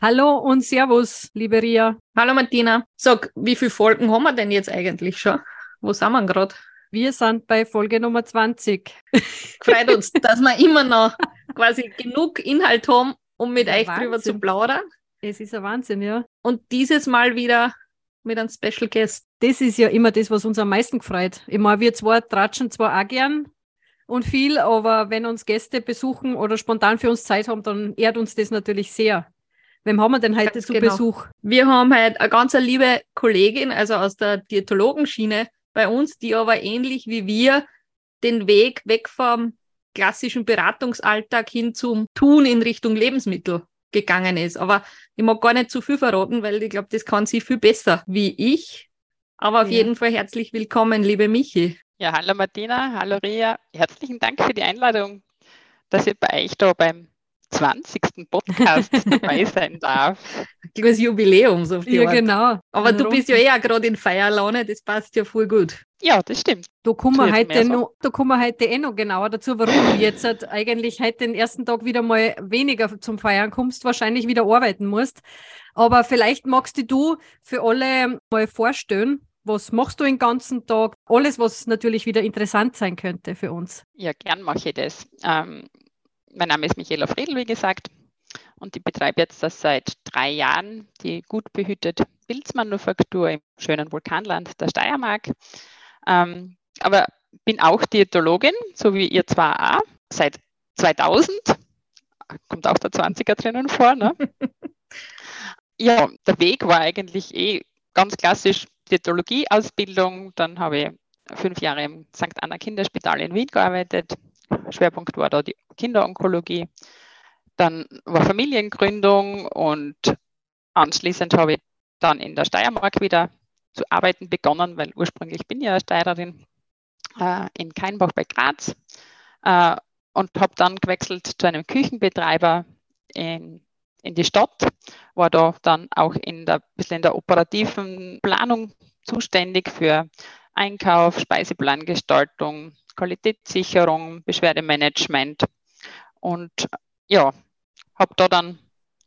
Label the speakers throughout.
Speaker 1: Hallo und Servus, liebe Ria.
Speaker 2: Hallo Martina. Sag, wie viele Folgen haben wir denn jetzt eigentlich schon? Wo sind wir gerade?
Speaker 1: Wir sind bei Folge Nummer 20.
Speaker 2: Freut uns, dass wir immer noch quasi genug Inhalt haben, um mit euch
Speaker 1: Wahnsinn.
Speaker 2: drüber zu plaudern.
Speaker 1: Es ist ein Wahnsinn, ja.
Speaker 2: Und dieses Mal wieder mit einem Special Guest.
Speaker 1: Das ist ja immer das, was uns am meisten gefreut. Ich meine, wir zwei tratschen zwar auch gern und viel, aber wenn uns Gäste besuchen oder spontan für uns Zeit haben, dann ehrt uns das natürlich sehr. Wem haben wir denn heute
Speaker 2: Ganz
Speaker 1: zu
Speaker 2: genau.
Speaker 1: Besuch?
Speaker 2: Wir haben heute eine ganz liebe Kollegin, also aus der Diätologenschiene bei uns, die aber ähnlich wie wir den Weg weg vom klassischen Beratungsalltag hin zum Tun in Richtung Lebensmittel gegangen ist. Aber ich mag gar nicht zu viel verraten, weil ich glaube, das kann sie viel besser wie ich. Aber auf
Speaker 1: Ja.
Speaker 2: jeden Fall herzlich willkommen, liebe Michi.
Speaker 3: Ja, hallo Martina, hallo Ria. Herzlichen Dank für die Einladung, dass ich bei euch da beim 20. Podcast dabei sein darf.
Speaker 2: Ein kleines Jubiläum, so auf die
Speaker 1: Ja,
Speaker 2: Art.
Speaker 1: genau.
Speaker 2: Aber
Speaker 1: Ein
Speaker 2: du bist ja eh auch gerade in Feierlaune, das passt ja voll gut.
Speaker 3: Ja, das stimmt.
Speaker 1: Da kommen wir heute
Speaker 3: so.
Speaker 1: noch, da kommen wir heute eh noch genauer dazu, warum du jetzt halt eigentlich heute den ersten Tag wieder mal weniger zum Feiern kommst, wahrscheinlich wieder arbeiten musst. Aber vielleicht magst du du für alle mal vorstellen, was machst du den ganzen Tag? Alles, was natürlich wieder interessant sein könnte für uns.
Speaker 3: Ja, gern mache ich das. Ähm, mein Name ist Michaela Friedl, wie gesagt, und ich betreibe jetzt das seit drei Jahren die gut behütete Pilzmanufaktur im schönen Vulkanland der Steiermark. Ähm, aber bin auch Diätologin, so wie ihr zwar auch, seit 2000. Kommt auch der 20er drinnen vor, ne? ja, der Weg war eigentlich eh ganz klassisch Diätologie-Ausbildung. Dann habe ich fünf Jahre im St. Anna Kinderspital in Wien gearbeitet. Schwerpunkt war da die Kinderonkologie. Dann war Familiengründung und anschließend habe ich dann in der Steiermark wieder zu arbeiten begonnen, weil ursprünglich bin ich ja Steirerin äh, in Keinbach bei Graz äh, und habe dann gewechselt zu einem Küchenbetreiber in, in die Stadt, war da dann auch in der, bisschen in der operativen Planung zuständig für Einkauf, Speiseplangestaltung, Qualitätssicherung, Beschwerdemanagement und ja, habe da dann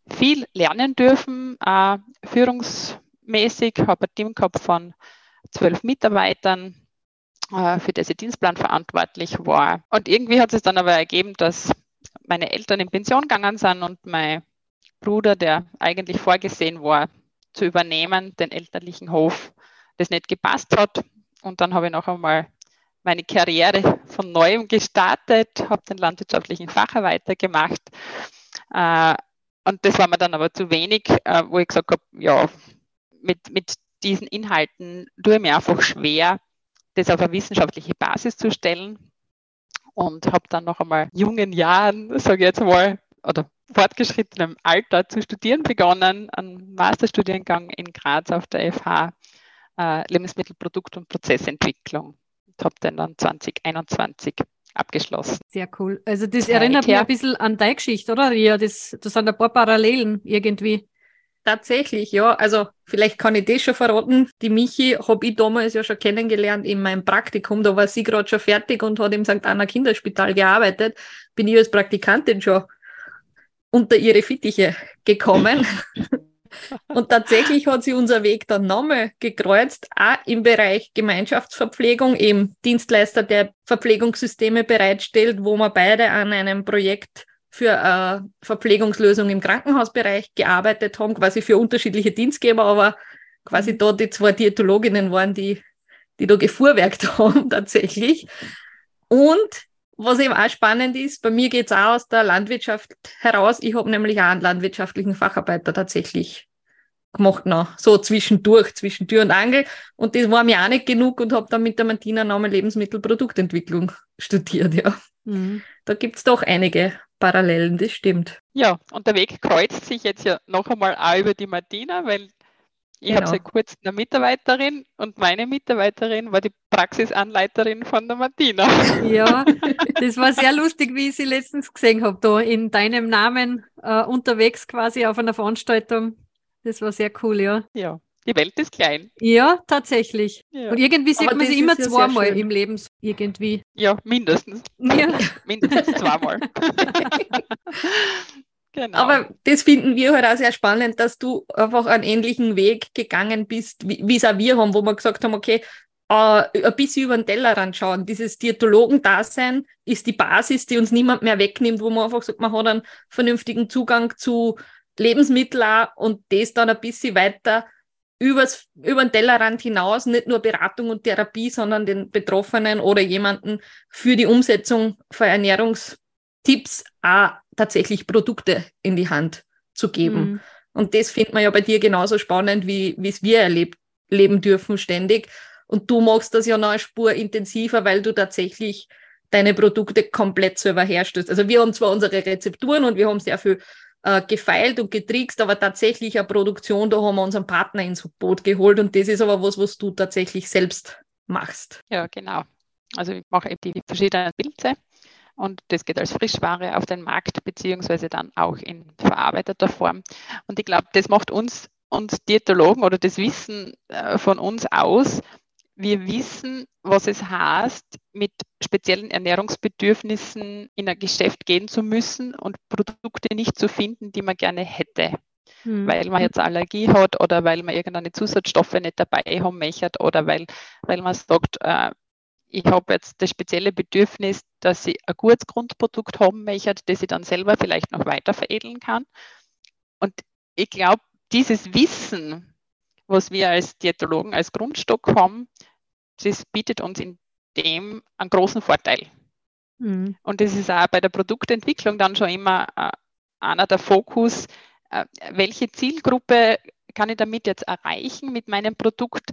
Speaker 3: viel lernen dürfen, äh, führungsmäßig, habe ein Team gehabt von zwölf Mitarbeitern, äh, für das ich Dienstplan verantwortlich war. Und irgendwie hat es dann aber ergeben, dass meine Eltern in Pension gegangen sind und mein Bruder, der eigentlich vorgesehen war, zu übernehmen, den elterlichen Hof, das nicht gepasst hat. Und dann habe ich noch einmal meine Karriere von neuem gestartet, habe den landwirtschaftlichen Facharbeiter gemacht. Äh, und das war mir dann aber zu wenig, äh, wo ich gesagt habe, ja, mit, mit diesen Inhalten tue ich mir einfach schwer, das auf eine wissenschaftliche Basis zu stellen. Und habe dann noch einmal jungen Jahren, sage ich jetzt mal, oder fortgeschrittenem Alter zu studieren begonnen, einen Masterstudiengang in Graz auf der FH, äh, Lebensmittelprodukt- und Prozessentwicklung. Und habe den dann 2021 abgeschlossen.
Speaker 1: Sehr cool. Also das erinnert mich ein bisschen an deine Geschichte, oder Ria? Das, das sind ein paar Parallelen irgendwie.
Speaker 2: Tatsächlich, ja. Also vielleicht kann ich das schon verraten. Die Michi habe ich damals ja schon kennengelernt in meinem Praktikum. Da war sie gerade schon fertig und hat im St. Anna Kinderspital gearbeitet. Bin ich als Praktikantin schon unter ihre Fittiche gekommen. und tatsächlich hat sie unser Weg dann nochmal gekreuzt, auch im Bereich Gemeinschaftsverpflegung, eben Dienstleister, der Verpflegungssysteme bereitstellt, wo wir beide an einem Projekt für äh, Verpflegungslösung im Krankenhausbereich gearbeitet haben, quasi für unterschiedliche Dienstgeber, aber quasi da die zwei Diätologinnen waren, die, die da gefuhrwerkt haben tatsächlich. Und was eben auch spannend ist, bei mir geht es auch aus der Landwirtschaft heraus. Ich habe nämlich auch einen landwirtschaftlichen Facharbeiter tatsächlich gemacht noch, so zwischendurch, zwischen Tür und Angel. Und das war mir auch nicht genug und habe dann mit der Martina nochmal Lebensmittelproduktentwicklung studiert, ja.
Speaker 1: Mhm.
Speaker 2: Da gibt's doch einige Parallelen, das stimmt.
Speaker 3: Ja, und der Weg kreuzt sich jetzt ja noch einmal auch über die Martina, weil Ich genau. habe seit kurzem eine Mitarbeiterin und meine Mitarbeiterin war die Praxisanleiterin von der Martina.
Speaker 1: Ja, das war sehr lustig, wie ich sie letztens gesehen habe, da in deinem Namen äh, unterwegs quasi auf einer Veranstaltung. Das war sehr cool, ja.
Speaker 3: Ja, die Welt ist klein.
Speaker 1: Ja, tatsächlich. Ja. Und irgendwie sieht man sie immer ja zweimal im Leben, irgendwie.
Speaker 3: Ja, mindestens. Ja. mindestens zweimal.
Speaker 2: Genau. Aber das finden wir halt auch sehr spannend, dass du einfach einen ähnlichen Weg gegangen bist, wie es auch wir haben, wo wir gesagt haben, okay, äh, ein bisschen über den Tellerrand schauen. Dieses Diätologen-Dasein ist die Basis, die uns niemand mehr wegnimmt, wo man einfach sagt, man hat einen vernünftigen Zugang zu Lebensmitteln und das dann ein bisschen weiter übers, über den Tellerrand hinaus, nicht nur Beratung und Therapie, sondern den Betroffenen oder jemanden für die Umsetzung von Ernährungstipps auch tatsächlich Produkte in die Hand zu geben. Mhm. Und das findet man ja bei dir genauso spannend, wie es wir erlebt, leben dürfen ständig. Und du machst das ja noch eine Spur intensiver, weil du tatsächlich deine Produkte komplett selber herstellst. Also wir haben zwar unsere Rezepturen und wir haben sehr viel äh, gefeilt und getrickst, aber tatsächlich eine Produktion, da haben wir unseren Partner ins Boot geholt und das ist aber was, was du tatsächlich selbst machst.
Speaker 3: Ja, genau. Also ich mache eben die verschiedenen Pilze und das geht als Frischware auf den Markt, beziehungsweise dann auch in verarbeiteter Form. Und ich glaube, das macht uns, uns Diätologen oder das Wissen äh, von uns aus. Wir wissen, was es heißt, mit speziellen Ernährungsbedürfnissen in ein Geschäft gehen zu müssen und Produkte nicht zu finden, die man gerne hätte. Hm. Weil man jetzt Allergie hat oder weil man irgendeine Zusatzstoffe nicht dabei haben möchte oder weil, weil man sagt, äh, ich habe jetzt das spezielle Bedürfnis, dass ich ein gutes Grundprodukt haben möchte, das ich dann selber vielleicht noch weiter veredeln kann. Und ich glaube, dieses Wissen, was wir als Diätologen als Grundstock haben, das bietet uns in dem einen großen Vorteil. Mhm. Und das ist auch bei der Produktentwicklung dann schon immer äh, einer der Fokus, äh, welche Zielgruppe kann ich damit jetzt erreichen mit meinem Produkt,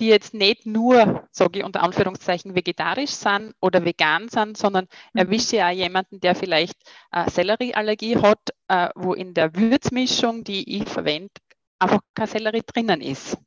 Speaker 3: die jetzt nicht nur, sage ich unter Anführungszeichen, vegetarisch sind oder vegan sind, sondern mhm. erwische auch jemanden, der vielleicht äh, Sellerieallergie hat, äh, wo in der Würzmischung, die ich verwende, einfach kein Sellerie drinnen ist.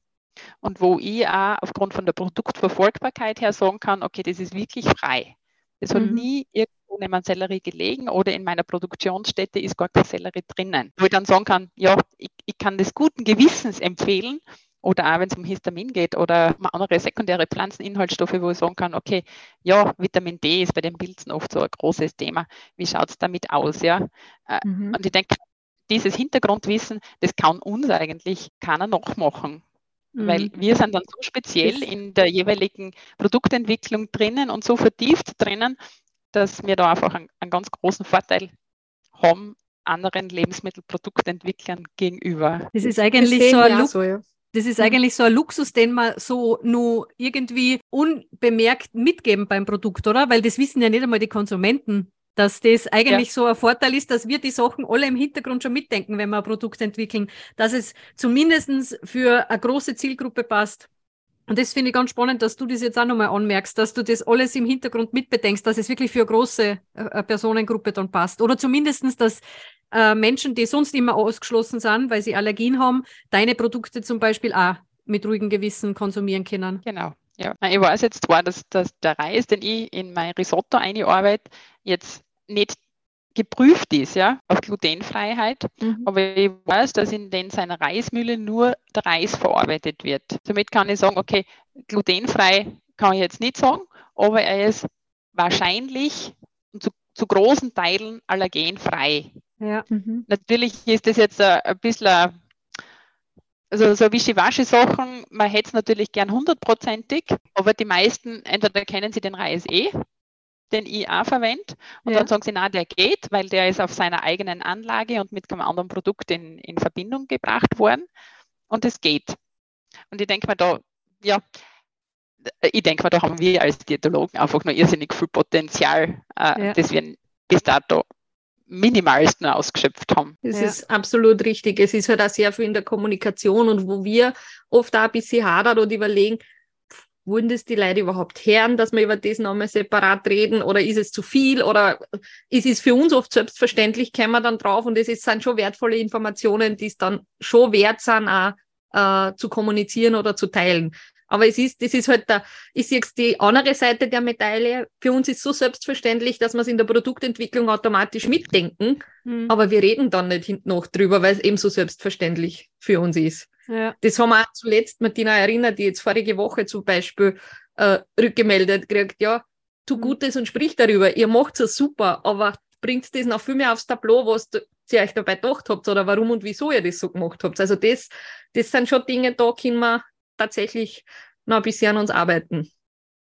Speaker 3: Und wo ich auch aufgrund von der Produktverfolgbarkeit her sagen kann, okay, das ist wirklich frei. Es hat mhm. nie irgendwo neben Sellerie gelegen oder in meiner Produktionsstätte ist gar kein Sellerie drinnen. Wo ich dann sagen kann, ja, ich, ich kann das guten Gewissens empfehlen, oder auch wenn es um Histamin geht oder andere sekundäre Pflanzeninhaltsstoffe, wo ich sagen kann, okay, ja, Vitamin D ist bei den Pilzen oft so ein großes Thema. Wie schaut es damit aus? Ja? Äh, mhm. Und ich denke, dieses Hintergrundwissen, das kann uns eigentlich keiner nachmachen. Mhm. Weil wir sind dann so speziell in der jeweiligen Produktentwicklung drinnen und so vertieft drinnen, dass wir da einfach einen, einen ganz großen Vorteil haben anderen Lebensmittelproduktentwicklern gegenüber.
Speaker 1: Das ist eigentlich so ein, so, ja. Das ist mhm. eigentlich so ein Luxus, den man so nur irgendwie unbemerkt mitgeben beim Produkt, oder? Weil das wissen ja nicht einmal die Konsumenten, dass das eigentlich ja. so ein Vorteil ist, dass wir die Sachen alle im Hintergrund schon mitdenken, wenn wir ein Produkt entwickeln, dass es zumindest für eine große Zielgruppe passt. Und das finde ich ganz spannend, dass du das jetzt auch nochmal anmerkst, dass du das alles im Hintergrund mitbedenkst, dass es wirklich für eine große äh, Personengruppe dann passt. Oder zumindestens, dass äh, Menschen, die sonst immer ausgeschlossen sind, weil sie Allergien haben, deine Produkte zum Beispiel auch mit ruhigem Gewissen konsumieren können.
Speaker 3: Genau. Ja, ich weiß jetzt zwar, dass, dass der Reis, den ich in mein Risotto einarbeite, jetzt nicht geprüft ist, ja, auf Glutenfreiheit. Mhm. Aber ich weiß, dass in den seiner Reismühle nur der Reis verarbeitet wird. Somit kann ich sagen, okay, glutenfrei kann ich jetzt nicht sagen, aber er ist wahrscheinlich zu, zu großen Teilen allergenfrei. Ja. Mhm. Natürlich ist das jetzt ein, ein bisschen, also so Wischiwaschi-Sachen, man hätte es natürlich gern hundertprozentig, aber die meisten, entweder kennen sie den Reis eh, den ich auch verwende, und ja. dann sagen sie, na, der geht, weil der ist auf seiner eigenen Anlage und mit einem anderen Produkt in, in Verbindung gebracht worden und es geht. Und ich denke mir da, ja, ich denke mal, da haben wir als Diätologen einfach noch irrsinnig viel Potenzial, äh, ja. das wir bis dato minimalsten ausgeschöpft haben.
Speaker 2: Das ja. ist absolut richtig. Es ist halt auch sehr viel in der Kommunikation und wo wir oft auch ein bisschen hadern und überlegen, wollen das die Leute überhaupt hören, dass wir über das nochmal separat reden oder ist es zu viel oder ist es für uns oft selbstverständlich, kämen wir dann drauf und es sind schon wertvolle Informationen, die es dann schon wert sind, auch äh, zu kommunizieren oder zu teilen. Aber es ist, das ist halt da, ich sehe die andere Seite der Medaille. Für uns ist so selbstverständlich, dass wir es in der Produktentwicklung automatisch mitdenken, mhm. aber wir reden dann nicht hinten noch drüber, weil es eben so selbstverständlich für uns ist. Ja. Das haben wir auch zuletzt Martina erinnert, die jetzt vorige Woche zum Beispiel äh, rückgemeldet kriegt, ja, tu mhm. Gutes und sprich darüber. Ihr macht es super, aber bringt das noch viel mehr aufs Tableau, was ihr euch dabei gedacht habt oder warum und wieso ihr das so gemacht habt. Also das, das sind schon Dinge, da können wir tatsächlich noch ein bisschen an uns arbeiten.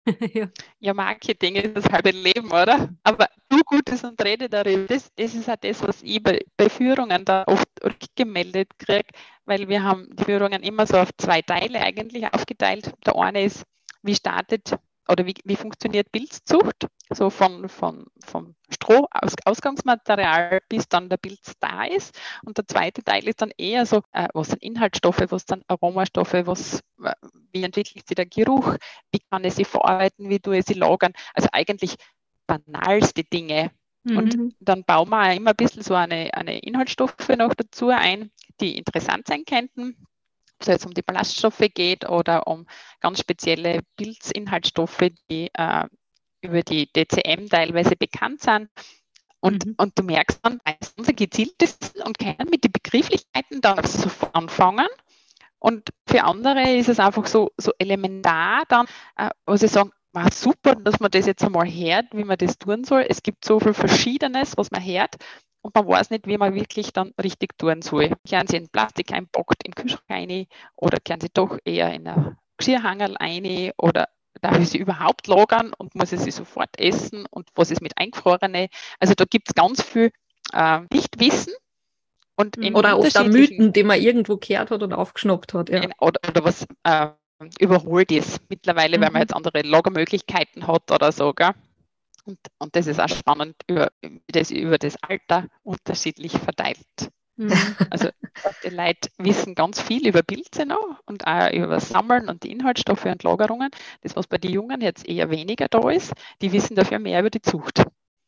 Speaker 3: ja. Marketing ist das halbe Leben, oder? Aber du Gutes und rede darüber, das, das ist auch das, was ich bei, bei Führungen da oft gemeldet kriege, weil wir haben die Führungen immer so auf zwei Teile eigentlich aufgeteilt. Der eine ist, wie startet oder wie, wie funktioniert Pilzzucht? So von, von, vom Stroh, aus, Ausgangsmaterial, bis dann der Pilz da ist. Und der zweite Teil ist dann eher so, äh, was sind Inhaltsstoffe, was sind Aromastoffe, was, äh, wie entwickelt sich der Geruch, wie kann ich sie verarbeiten, wie tue ich sie lagern. Also eigentlich banalste Dinge. Mhm. Und dann bauen wir immer ein bisschen so eine, eine Inhaltsstoffe noch dazu ein, die interessant sein könnten ob es jetzt um die Ballaststoffe geht oder um ganz spezielle Pilzinhaltsstoffe, die äh, über die DCM teilweise bekannt sind. Und, mhm. und du merkst dann meistens ein gezieltes und können mit den Begrifflichkeiten dann sofort anfangen. Und für andere ist es einfach so, so elementar dann, äh, wo sie sagen, war super, dass man das jetzt einmal hört, wie man das tun soll. Es gibt so viel Verschiedenes, was man hört und man weiß nicht, wie man wirklich dann richtig tun soll. Kehren Sie in Plastik einpackt, in den Kühlschrank rein oder kehren Sie doch eher in ein Geschirrhangerl rein oder darf ich sie überhaupt lagern und muss ich sie sofort essen und was ist mit eingefrorene? Also da gibt es ganz viel äh, Nichtwissen. Und
Speaker 2: oder auch da Mythen, die man irgendwo gehört hat und aufgeschnappt hat.
Speaker 3: Ja. Oder, oder was äh, überholt ist mittlerweile, mhm. weil man mhm. jetzt andere Lagermöglichkeiten hat oder so. Gell? Und, und das ist auch spannend, über, wie das über das Alter unterschiedlich verteilt. Mhm. Also die Leute wissen ganz viel über Pilze noch und auch über das Sammeln und die Inhaltsstoffe und Lagerungen. Das, was bei den Jungen jetzt eher weniger da ist, die wissen dafür mehr über die Zucht.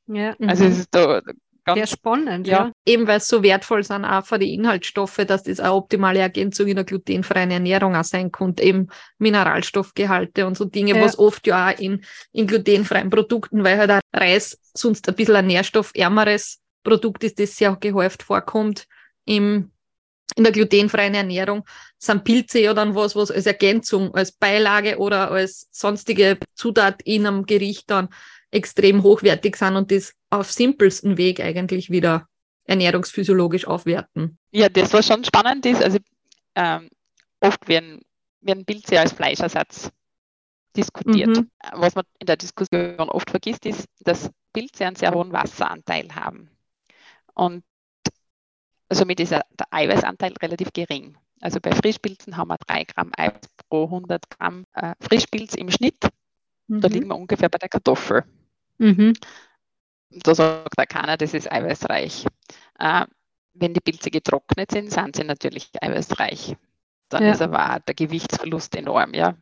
Speaker 1: Ja. Also es ist da Ganz, Sehr spannend, ja. ja.
Speaker 2: Eben weil es so wertvoll sind, auch für die Inhaltsstoffe, dass das eine optimale Ergänzung in der glutenfreien Ernährung auch sein könnte, eben Mineralstoffgehalte und so Dinge, ja. was oft ja auch in, in glutenfreien Produkten, weil halt auch Reis sonst ein bisschen ein nährstoffärmeres Produkt ist, das sehr gehäuft vorkommt im, in der glutenfreien Ernährung, sind Pilze ja dann was, was als Ergänzung, als Beilage oder als sonstige Zutat in einem Gericht dann extrem hochwertig sind und das auf simpelsten Weg eigentlich wieder ernährungsphysiologisch aufwerten.
Speaker 3: Ja, das was schon spannend ist, also ähm, oft werden, werden Pilze als Fleischersatz diskutiert. Mhm. Was man in der Diskussion oft vergisst, ist, dass Pilze einen sehr hohen Wasseranteil haben. Und somit ist der Eiweißanteil relativ gering. Also bei Frischpilzen haben wir 3 Gramm Eiweiß pro 100 Gramm äh, Frischpilz im Schnitt. Mhm. Da liegen wir ungefähr bei der Kartoffel. Mhm. Da sagt auch keiner, das ist eiweißreich. Äh, wenn die Pilze getrocknet sind, sind sie natürlich eiweißreich. Dann ja. ist aber auch der Gewichtsverlust enorm. Ja.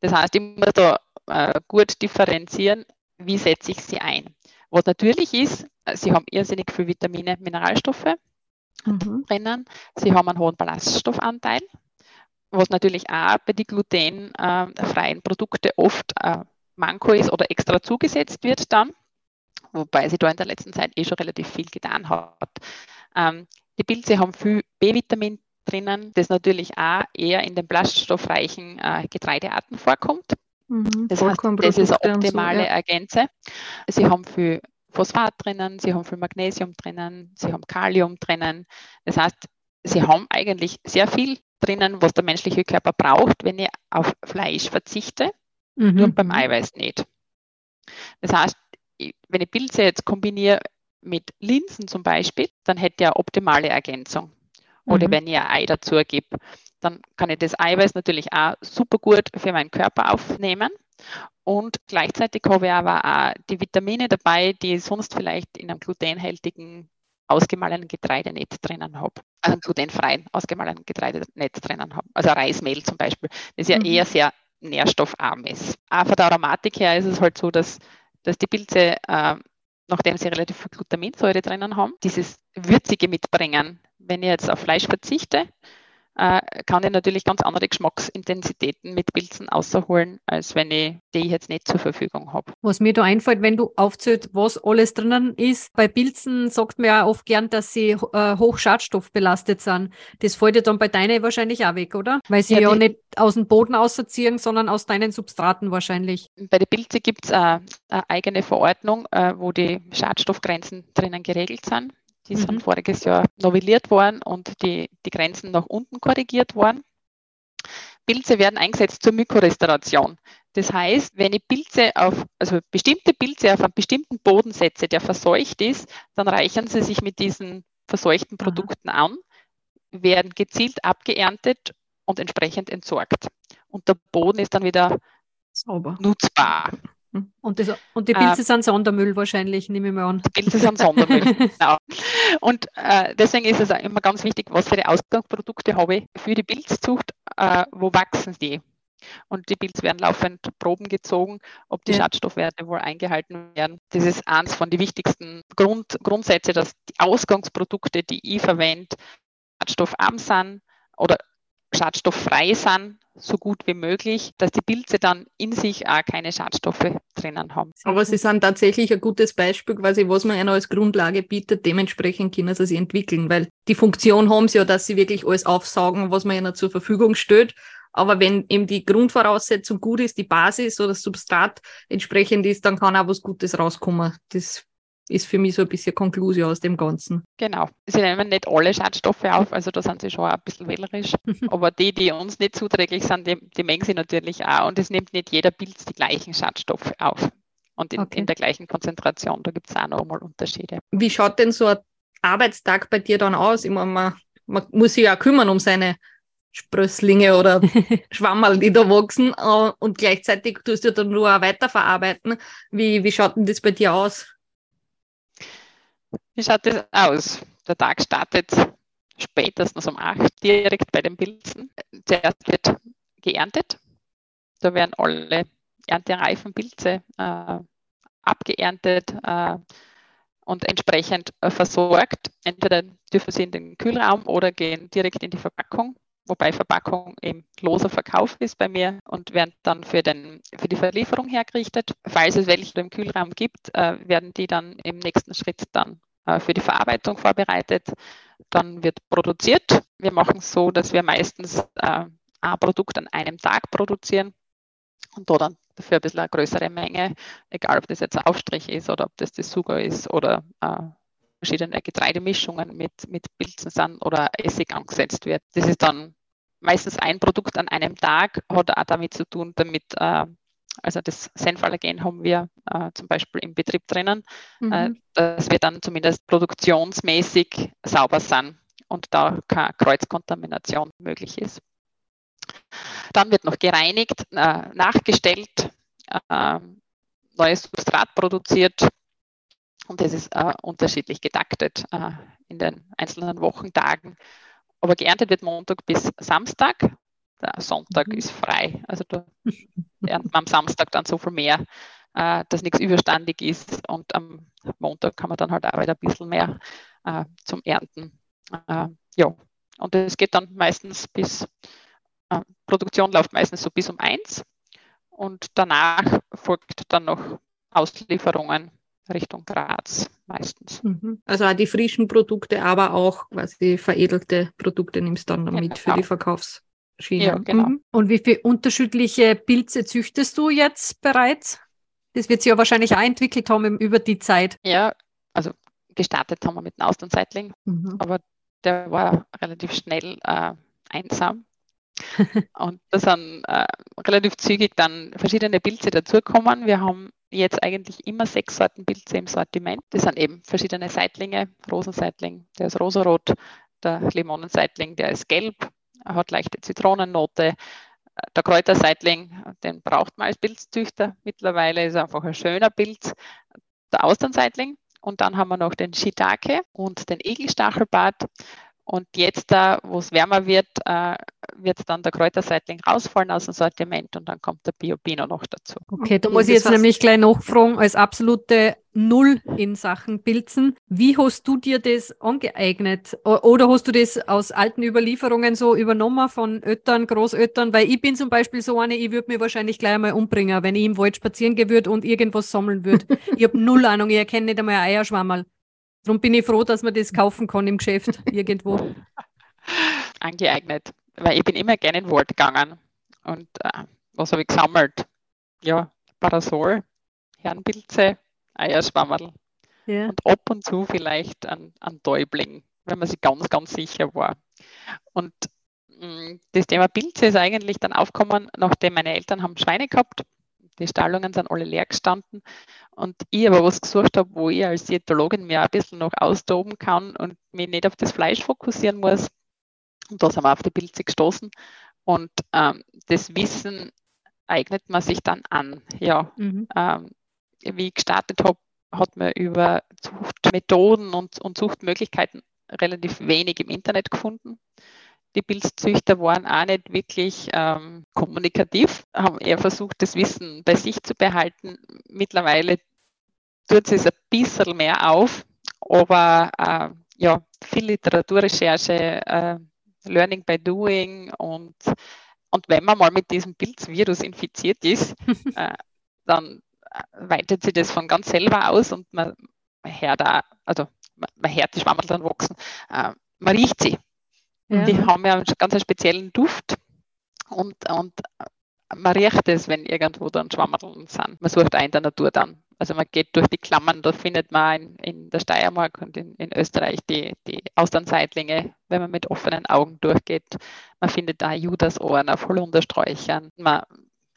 Speaker 3: Das heißt, ich muss da äh, gut differenzieren, wie setze ich sie ein. Was natürlich ist, sie haben irrsinnig viel Vitamine, Mineralstoffe mhm. drinnen. Sie haben einen hohen Ballaststoffanteil, was natürlich auch bei den glutenfreien Produkten oft äh, Manko ist oder extra zugesetzt wird dann, wobei sie da in der letzten Zeit eh schon relativ viel getan hat. Ähm, die Pilze haben viel B-Vitamin drinnen, das natürlich auch eher in den ballaststoffreichen äh, Getreidearten vorkommt. Mhm, das heißt, das ist eine optimale so, ja. Ergänze. Sie haben viel Phosphat drinnen, sie haben viel Magnesium drinnen, sie haben Kalium drinnen. Das heißt, sie haben eigentlich sehr viel drinnen, was der menschliche Körper braucht, wenn ich auf Fleisch verzichte mhm. nur beim Eiweiß nicht. Das heißt, wenn ich Pilze jetzt kombiniere mit Linsen zum Beispiel, dann hätte ich eine optimale Ergänzung. Oder mhm. wenn ich ein Ei dazu gebe, dann kann ich das Eiweiß natürlich auch super gut für meinen Körper aufnehmen. Und gleichzeitig habe ich aber auch die Vitamine dabei, die ich sonst vielleicht in einem glutenhaltigen ausgemahlenen Getreide nicht drinnen habe. Also glutenfreien ausgemahlenen Getreide nicht drinnen habe. Also Reismehl zum Beispiel. Das ist ja mhm. eher sehr nährstoffarm ist. Aber von der Aromatik her ist es halt so, dass, dass die Pilze, äh, nachdem sie relativ viel Glutaminsäure drinnen haben, dieses Würzige mitbringen. Wenn ich jetzt auf Fleisch verzichte, äh, kann ich natürlich ganz andere Geschmacksintensitäten mit Pilzen außerholen, als wenn ich die jetzt nicht zur Verfügung habe.
Speaker 1: Was mir da einfällt, wenn du aufzählst, was alles drinnen ist, bei Pilzen sagt man ja oft gern, dass sie äh, hochschadstoffbelastet sind. Das fällt ja dann bei deinen wahrscheinlich auch weg, oder? Weil sie ja, ja nicht aus dem Boden ausziehen, sondern aus deinen Substraten wahrscheinlich.
Speaker 3: Bei den Pilzen gibt es eine, eine eigene Verordnung, äh, wo die Schadstoffgrenzen drinnen geregelt sind. Die mhm. sind voriges Jahr novelliert worden und die, die Grenzen nach unten korrigiert worden. Pilze werden eingesetzt zur Mykorestauration. Das heißt, wenn ich Pilze auf, also bestimmte Pilze auf einen bestimmten Boden setze, der verseucht ist, dann reichern sie sich mit diesen verseuchten Produkten Aha. an, werden gezielt abgeerntet und entsprechend entsorgt. Und der Boden ist dann wieder Sauber. nutzbar.
Speaker 1: Und, das, und die Pilze äh, sind Sondermüll wahrscheinlich, nehme ich mal an.
Speaker 3: Die Pilze sind Sondermüll, genau. Und äh, deswegen ist es auch immer ganz wichtig, was für die Ausgangsprodukte habe ich für die Pilzzucht, äh, wo wachsen die? Und die Pilze werden laufend Proben gezogen, ob die ja. Schadstoffwerte wohl eingehalten werden. Das ist eines von den wichtigsten Grund, Grundsätze, dass die Ausgangsprodukte, die ich verwende, schadstoffarm sind oder schadstofffrei sind, so gut wie möglich, dass die Pilze dann in sich auch keine Schadstoffe drinnen haben.
Speaker 2: Aber sie sind tatsächlich ein gutes Beispiel, quasi, was man einer als Grundlage bietet, dementsprechend können sie sich entwickeln, weil die Funktion haben sie ja, dass sie wirklich alles aufsaugen, was man ihnen zur Verfügung stellt. Aber wenn eben die Grundvoraussetzung gut ist, die Basis oder das Substrat entsprechend ist, dann kann auch was Gutes rauskommen. Das ist für mich so ein bisschen Konklusion aus dem Ganzen.
Speaker 3: Genau. Sie nehmen nicht alle Schadstoffe auf, also da sind sie schon ein bisschen wählerisch. Aber die, die uns nicht zuträglich sind, die, die mengen sie natürlich auch. Und es nimmt nicht jeder Pilz die gleichen Schadstoffe auf. Und in, okay. in der gleichen Konzentration, da gibt es auch nochmal Unterschiede.
Speaker 2: Wie schaut denn so ein Arbeitstag bei dir dann aus? Ich meine, man, man muss sich ja kümmern um seine Sprösslinge oder Schwammerl, die da wachsen. Äh, und gleichzeitig tust du dann nur weiterverarbeiten. Wie, wie schaut denn das bei dir aus?
Speaker 3: Wie schaut das aus? Der Tag startet spätestens um 8 direkt bei den Pilzen. Zuerst wird geerntet. Da werden alle erntereifen Pilze äh, abgeerntet äh, und entsprechend äh, versorgt. Entweder dürfen sie in den Kühlraum oder gehen direkt in die Verpackung, wobei Verpackung eben loser Verkauf ist bei mir und werden dann für, den, für die Verlieferung hergerichtet. Falls es welche im Kühlraum gibt, äh, werden die dann im nächsten Schritt dann für die Verarbeitung vorbereitet. Dann wird produziert. Wir machen es so, dass wir meistens äh, ein Produkt an einem Tag produzieren und da dann dafür ein bisschen eine größere Menge, egal ob das jetzt ein Aufstrich ist oder ob das das Sugar ist oder äh, verschiedene Getreidemischungen mit, mit Pilzen sind oder Essig angesetzt wird. Das ist dann meistens ein Produkt an einem Tag, hat auch damit zu tun, damit äh, also das Senfallergen haben wir äh, zum Beispiel im Betrieb drinnen, äh, mhm. äh, dass wir dann zumindest produktionsmäßig sauber sind und da keine Kreuzkontamination möglich ist. Dann wird noch gereinigt, äh, nachgestellt, äh, neues Substrat produziert und das ist äh, unterschiedlich getaktet in den einzelnen Wochentagen. Aber geerntet wird Montag bis Samstag der Sonntag mhm. ist frei. Also da lernt man am Samstag dann so viel mehr, äh, dass nichts überstandig ist. Und am Montag kann man dann halt auch wieder ein bisschen mehr äh, zum Ernten. Äh, ja, und es geht dann meistens bis, äh, Produktion läuft meistens so bis um eins. Und danach folgt dann noch Auslieferungen Richtung Graz meistens.
Speaker 2: Mhm. Also auch die frischen Produkte, aber auch quasi veredelte Produkte nimmst du dann mit genau. für die Verkaufs.
Speaker 1: Schiene. Ja, genau. Mhm. Und wie viele unterschiedliche Pilze züchtest du jetzt bereits? Das wird sich ja wahrscheinlich auch entwickelt haben über die Zeit.
Speaker 3: Ja, also gestartet haben wir mit einem Austernseitling, mhm. aber der war relativ schnell äh, einsam. und da sind äh, relativ zügig dann verschiedene Pilze dazugekommen. Wir haben jetzt eigentlich immer sechs Sorten Pilze im Sortiment. Das sind eben verschiedene Seitlinge. Rosenseitling, der ist rosarot, der Limonenseitling, der ist gelb, hat leichte Zitronennote. Der Kräuterseitling, den braucht man als Pilzzüchter mittlerweile, ist einfach ein schöner Pilz. Der Austernseitling und dann haben wir noch den Shiitake und den Egelstachelbart. Und jetzt, da, wo es wärmer wird, äh, wird dann der Kräuterseitling rausfallen aus dem Sortiment und dann kommt der Biobino noch dazu.
Speaker 1: Okay, da muss ich jetzt nämlich gleich nachfragen, als absolute null in Sachen Pilzen. Wie hast du dir das angeeignet? Oder hast du das aus alten Überlieferungen so übernommen von Öttern, Großöttern? Weil ich bin zum Beispiel so eine, ich würde mir wahrscheinlich gleich einmal umbringen, wenn ich im Wald spazieren gehen würde und irgendwas sammeln würde. ich habe null Ahnung, ich erkenne nicht einmal ein Eierschwammerl. Darum bin ich froh, dass man das kaufen kann im Geschäft irgendwo.
Speaker 3: Angeeignet, weil ich bin immer gerne in den Wald gegangen. Und äh, was habe ich gesammelt? Ja, Parasol, Herrenpilze, Eierschwammerl ja. und ab und zu vielleicht ein, ein Däubling, wenn man sich ganz, ganz sicher war. Und mh, mm, das Thema Pilze ist eigentlich dann aufgekommen, nachdem meine Eltern haben Schweine gehabt die Stallungen sind alle leer gestanden und ich aber was gesucht habe, wo ich als Diätologin mir ein bisschen noch austoben kann und mich nicht auf das Fleisch fokussieren muss. Und da sind wir auf die Pilze gestoßen. Und ähm, das Wissen eignet man sich dann an. Ja, mhm. ähm, wie ich gestartet habe, hat man über Zuchtmethoden und, und Zuchtmöglichkeiten relativ wenig im Internet gefunden. Die Pilzzüchter waren auch nicht wirklich ähm, kommunikativ, haben eher versucht, das Wissen bei sich zu behalten. Mittlerweile tut es ein bisschen mehr auf, aber äh, ja, viel Literaturrecherche, äh, Learning by Doing und, und wenn man mal mit diesem Pilzvirus infiziert ist, äh, dann weitet sich das von ganz selber aus und man, man hört auch, also man, man hört die Schwammerl dann wachsen, äh, man riecht sie. Ja. Die haben ja einen ganz speziellen Duft und, und man riecht es, wenn irgendwo dann Schwammerln sind. Man sucht in der Natur dann. Also man geht durch die Klammern, da findet man in, in der Steiermark und in, in Österreich die, die Austernseitlinge, wenn man mit offenen Augen durchgeht. Man findet da Judasohren auf Holundersträuchern. Man,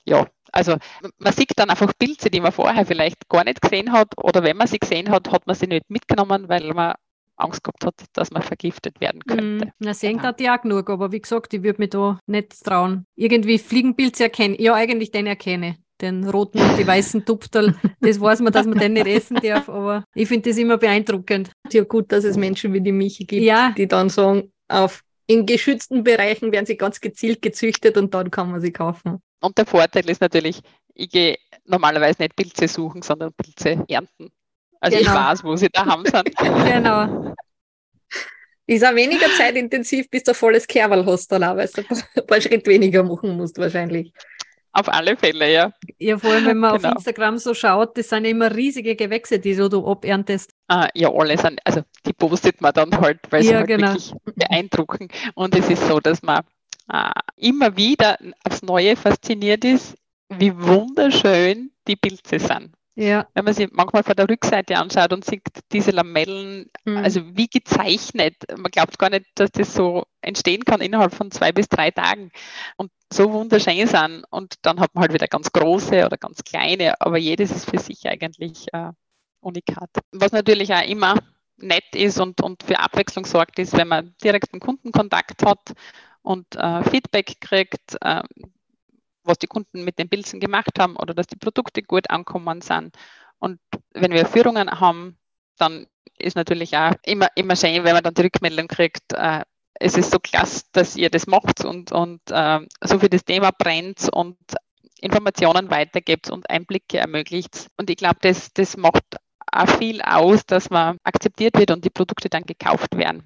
Speaker 3: ja, also man sieht dann einfach Pilze, die man vorher vielleicht gar nicht gesehen hat oder wenn man sie gesehen hat, hat man sie nicht mitgenommen, weil man Angst gehabt hat, dass man vergiftet werden könnte. Mm,
Speaker 1: na, sehen genau. die auch genug, aber wie gesagt, ich würde mich da nicht trauen. Irgendwie Fliegenpilze erkennen, ja, eigentlich den erkenne. Den roten und die weißen Tupferl, das weiß man, dass man den nicht essen darf, aber ich finde das immer beeindruckend.
Speaker 2: Ja, gut, dass es Menschen wie die Michi gibt, ja. die dann sagen, auf in geschützten Bereichen werden sie ganz gezielt gezüchtet und dann kann man sie kaufen.
Speaker 3: Und der Vorteil ist natürlich, ich gehe normalerweise nicht Pilze suchen, sondern Pilze ernten. Also genau. ich weiß, wo sie daheim sind. genau.
Speaker 2: Ist auch weniger zeitintensiv, bis du ein volles Kerl hast, dann auch, weil du ein paar Schritte weniger machen musst wahrscheinlich.
Speaker 3: Auf alle Fälle, ja.
Speaker 1: Ja, vor allem, wenn man genau. auf Instagram so schaut, das sind immer riesige Gewächse, die so du aberntest.
Speaker 3: Ah, ja, alle sind, also die postet man dann halt, weil sie ja, halt genau. wirklich beeindrucken. Und es ist so, dass man immer wieder aufs Neue fasziniert ist, wie wunderschön die Pilze sind. Ja. Wenn man sich manchmal von der Rückseite anschaut und sieht diese Lamellen, mhm. also wie gezeichnet, man glaubt gar nicht, dass das so entstehen kann innerhalb von zwei bis drei Tagen und so wunderschön sind. Und dann hat man halt wieder ganz große oder ganz kleine, aber jedes ist für sich eigentlich äh, unikat. Was natürlich auch immer nett ist und, und für Abwechslung sorgt, ist, wenn man direkten Kundenkontakt hat und äh, Feedback kriegt, äh, was die Kunden mit den Pilzen gemacht haben oder dass die Produkte gut ankommen sind. Und wenn wir Führungen haben, dann ist natürlich auch immer, immer schön, wenn man dann die Rückmeldung kriegt, äh, es ist so klasse, dass ihr das macht und, und äh, so für das Thema brennt und Informationen weitergibt und Einblicke ermöglicht. Und ich glaube, das, das macht auch viel aus, dass man akzeptiert wird und die Produkte dann gekauft werden.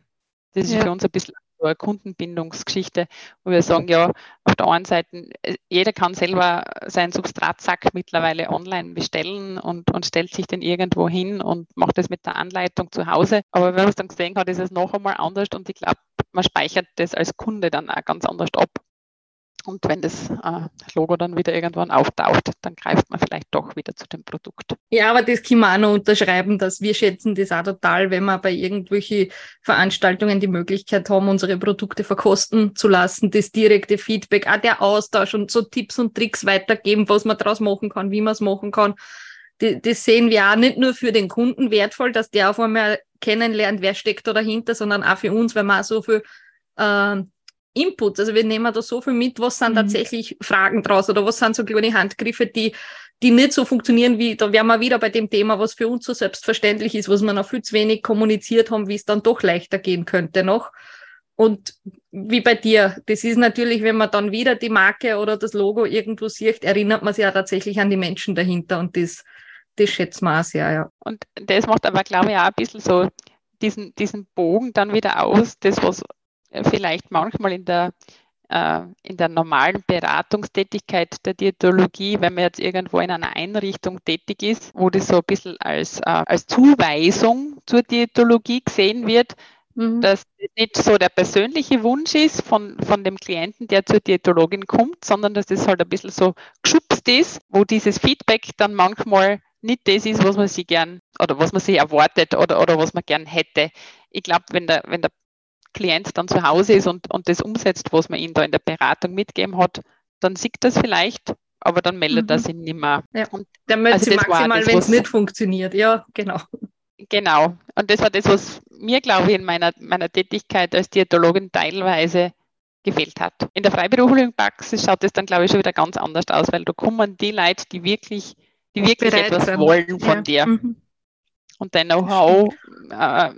Speaker 3: Das ist ja. für uns ein bisschen so eine Kundenbindungsgeschichte, wo wir sagen, ja, auf der einen Seite, äh, jeder kann selber seinen Substratsack mittlerweile online bestellen und, und stellt sich den irgendwo hin und macht das mit der Anleitung zu Hause. Aber wenn man es dann gesehen hat, ist es noch einmal anders und ich glaube, man speichert das als Kunde dann auch ganz anders ab. Und wenn das äh, Logo dann wieder irgendwann auftaucht, dann greift man vielleicht doch wieder zu dem Produkt.
Speaker 2: Ja, aber das kann man auch noch unterschreiben, dass wir schätzen das auch total, wenn wir bei irgendwelchen Veranstaltungen die Möglichkeit haben, unsere Produkte verkosten zu lassen, das direkte Feedback, auch der Austausch und so Tipps und Tricks weitergeben, was man daraus machen kann, wie man es machen kann. Das sehen wir auch nicht nur für den Kunden wertvoll, dass der auf einmal kennenlernt, wer steckt da dahinter, sondern auch für uns, weil man auch so viel äh, Input. Also wir nehmen da so viel mit, was sind mhm. tatsächlich Fragen draus oder was sind so kleine Handgriffe, die, die nicht so funktionieren wie, da wären wir wieder bei dem Thema, was für uns so selbstverständlich ist, was wir noch viel zu wenig kommuniziert haben, wie es dann doch leichter gehen könnte noch. Und wie bei dir, das ist natürlich, wenn man dann wieder die Marke oder das Logo irgendwo sieht, erinnert man sich ja tatsächlich an die Menschen dahinter und das, das schätzen wir auch sehr, ja.
Speaker 3: Und das macht aber, glaube ich, auch ein bisschen so diesen, diesen Bogen dann wieder aus, das, was vielleicht manchmal in der, äh, in der normalen Beratungstätigkeit der Diätologie, wenn man jetzt irgendwo in einer Einrichtung tätig ist, wo das so ein bisschen als, äh, als Zuweisung zur Diätologie gesehen wird, mhm. dass das nicht so der persönliche Wunsch ist von, von dem Klienten, der zur Diätologin kommt, sondern dass das halt ein bisschen so geschubst ist, wo dieses Feedback dann manchmal nicht das ist, was man sich gern oder was man sich erwartet oder, oder was man gern hätte. Ich glaube, wenn der, wenn der Klient dann zu Hause ist und, und das umsetzt, was man ihm da in der Beratung mitgegeben hat, dann sieht das vielleicht, aber dann meldet mhm. er sich nicht mehr.
Speaker 2: Ja. Und meldet also sich maximal, wenn es nicht funktioniert. Ja, genau.
Speaker 3: Genau. Und das war das, was mir, glaube ich, in meiner, meiner Tätigkeit als Diätologin teilweise gefehlt hat. In der freiberuflichen Praxis schaut es dann, glaube ich, schon wieder ganz anders aus, weil da kommen die Leute, die wirklich die wirklich etwas sind. wollen von ja. dir mhm. und dein Know-how äh,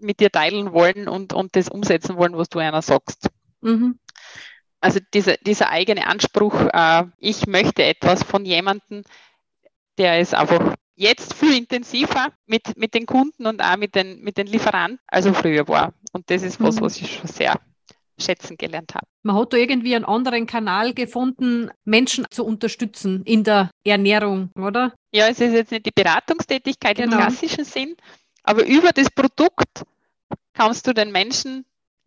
Speaker 3: mit dir teilen wollen und, und das umsetzen wollen, was du einer sagst. Mhm. Also dieser, dieser eigene Anspruch, äh, ich möchte etwas von jemandem, der ist einfach jetzt viel intensiver mit, mit den Kunden und auch mit den, mit den Lieferanten, als er früher war. Und das ist was, mhm. was ich schon sehr schätzen gelernt habe.
Speaker 1: Man hat da irgendwie einen anderen Kanal gefunden, Menschen zu unterstützen in der Ernährung, oder?
Speaker 3: Ja, es ist jetzt nicht die Beratungstätigkeit genau. im klassischen Sinn, aber über das Produkt kannst du den Menschen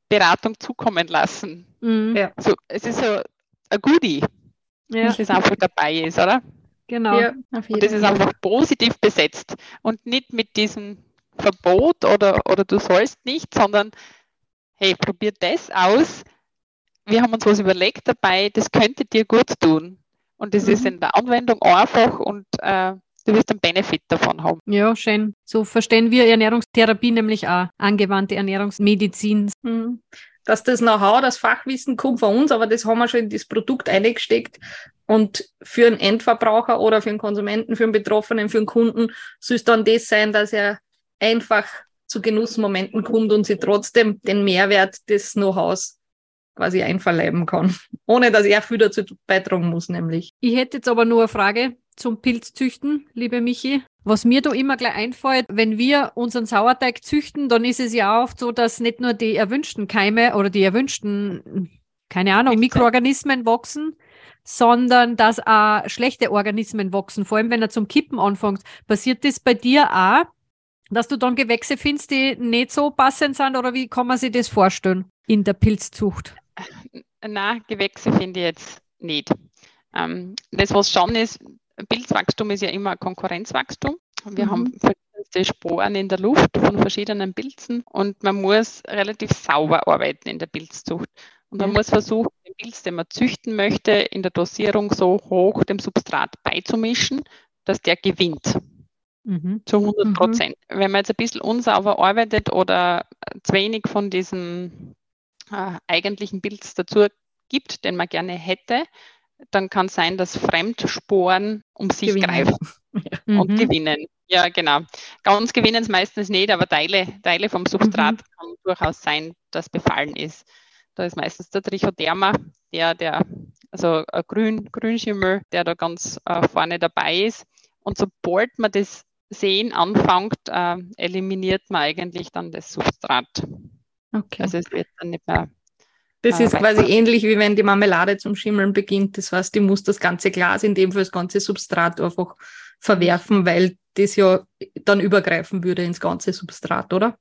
Speaker 3: Beratung zukommen lassen. Mhm. Ja. So, es ist so ein Goodie, ja. das einfach dabei ist, oder?
Speaker 1: Genau. Ja,
Speaker 3: und das ist einfach positiv besetzt und nicht mit diesem Verbot oder, oder du sollst nicht, sondern hey, probier das aus. Wir haben uns was überlegt dabei, das könnte dir gut tun. Und das mhm. ist in der Anwendung einfach und äh, du wirst einen Benefit davon haben.
Speaker 1: Ja, schön. So verstehen wir Ernährungstherapie nämlich auch, angewandte Ernährungsmedizin. Mhm.
Speaker 2: Dass das Know-how, das Fachwissen kommt von uns, aber das haben wir schon in das Produkt eingesteckt. Und für einen Endverbraucher oder für einen Konsumenten, für einen Betroffenen, für einen Kunden soll es dann das sein, dass er einfach zu Genussmomenten kommt und sie trotzdem den Mehrwert des Know-hows quasi einverleiben kann, ohne dass er viel dazu beitragen muss, nämlich.
Speaker 1: Ich hätte jetzt aber nur eine Frage zum Pilzzüchten, liebe Michi. Was mir da immer gleich einfällt, wenn wir unseren Sauerteig züchten, dann ist es ja oft so, dass nicht nur die erwünschten Keime oder die erwünschten, keine Ahnung, Mikroorganismen wachsen, sondern dass auch schlechte Organismen wachsen. Vor allem, wenn er zum Kippen anfängt. Passiert das bei dir auch? dass du dann Gewächse findest, die nicht so passend sind oder wie kann man sich das vorstellen in der Pilzzucht?
Speaker 3: Na, Gewächse finde ich jetzt nicht. Ähm, das, was schon ist, Pilzwachstum ist ja immer Konkurrenzwachstum. Wir mhm. haben verschiedene Sporen in der Luft von verschiedenen Pilzen und man muss relativ sauber arbeiten in der Pilzzucht. Und man mhm. muss versuchen, den Pilz, den man züchten möchte, in der Dosierung so hoch dem Substrat beizumischen, dass der gewinnt. Mhm. Zu 100 mhm. Prozent. Wenn man jetzt ein bisschen unsauber arbeitet oder zu wenig von diesem äh, eigentlichen Pilz dazu gibt, den man gerne hätte, dann kann es sein, dass Fremdsporen um sich gewinnen. greifen ja. und mhm. gewinnen. Ja, genau. Ganz gewinnen es meistens nicht, aber Teile, Teile vom Substrat mhm. kann durchaus sein, dass befallen ist. Da ist meistens der Trichoderma, der, der also ein Grün, Grünschimmel, der da ganz äh, vorne dabei ist. Und sobald man das Sehen anfängt, äh, eliminiert man eigentlich dann das Substrat.
Speaker 2: Okay. Also es wird dann nicht mehr. Das äh, ist quasi ähnlich wie wenn die Marmelade zum Schimmeln beginnt. Das heißt, die muss das ganze Glas, in dem Fall das ganze Substrat einfach verwerfen, weil das ja dann übergreifen würde ins ganze Substrat, oder?